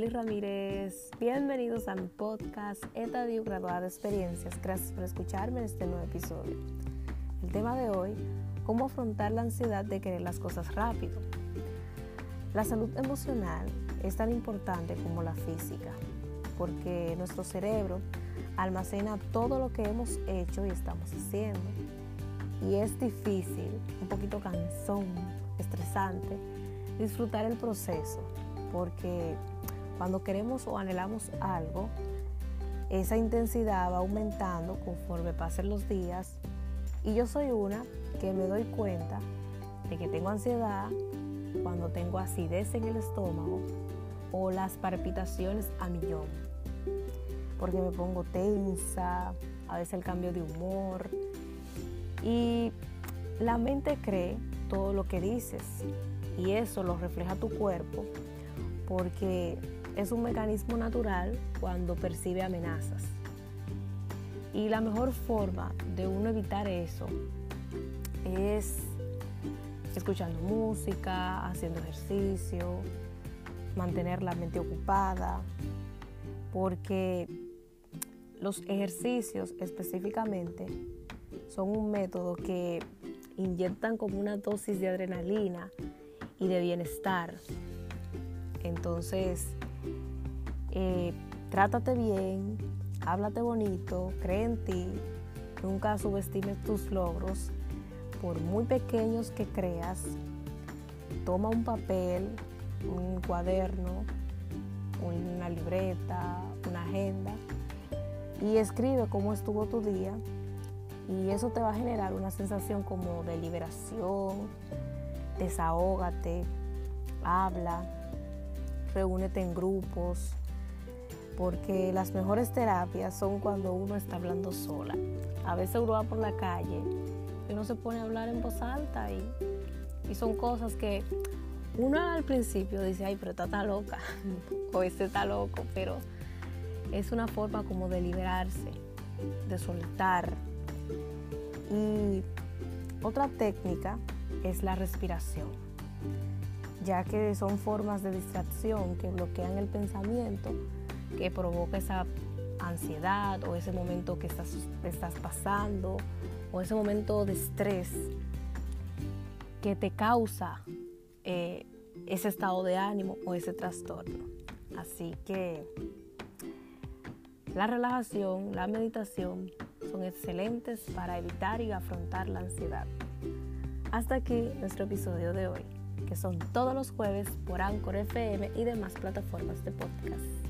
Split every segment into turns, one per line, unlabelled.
Noeli Ramírez. Bienvenidos a mi podcast Etadio Graduada de Experiencias. Gracias por escucharme en este nuevo episodio. El tema de hoy, cómo afrontar la ansiedad de querer las cosas rápido. La salud emocional es tan importante como la física, porque nuestro cerebro almacena todo lo que hemos hecho y estamos haciendo. Y es difícil, un poquito cansón, estresante, disfrutar el proceso, porque cuando queremos o anhelamos algo, esa intensidad va aumentando conforme pasen los días. Y yo soy una que me doy cuenta de que tengo ansiedad cuando tengo acidez en el estómago o las palpitaciones a millón, porque me pongo tensa, a veces el cambio de humor. Y la mente cree todo lo que dices. Y eso lo refleja tu cuerpo porque es un mecanismo natural cuando percibe amenazas. Y la mejor forma de uno evitar eso es escuchando música, haciendo ejercicio, mantener la mente ocupada, porque los ejercicios específicamente son un método que inyectan como una dosis de adrenalina y de bienestar. Entonces, eh, trátate bien, háblate bonito, cree en ti, nunca subestimes tus logros, por muy pequeños que creas. Toma un papel, un cuaderno, una libreta, una agenda y escribe cómo estuvo tu día y eso te va a generar una sensación como de liberación, desahógate, habla, reúnete en grupos, porque las mejores terapias son cuando uno está hablando sola. A veces uno va por la calle y uno se pone a hablar en voz alta y, y son cosas que uno al principio dice, ay, pero está loca, o este está loco, pero es una forma como de liberarse, de soltar. Y otra técnica es la respiración, ya que son formas de distracción que bloquean el pensamiento, que provoca esa ansiedad o ese momento que estás, estás pasando o ese momento de estrés que te causa eh, ese estado de ánimo o ese trastorno. Así que la relajación, la meditación son excelentes para evitar y afrontar la ansiedad. Hasta aquí nuestro episodio de hoy, que son todos los jueves por Anchor FM y demás plataformas de podcast.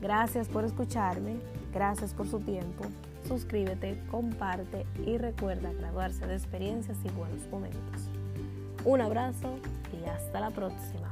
Gracias por escucharme, gracias por su tiempo. Suscríbete, comparte y recuerda graduarse de experiencias y buenos momentos. Un abrazo y hasta la próxima.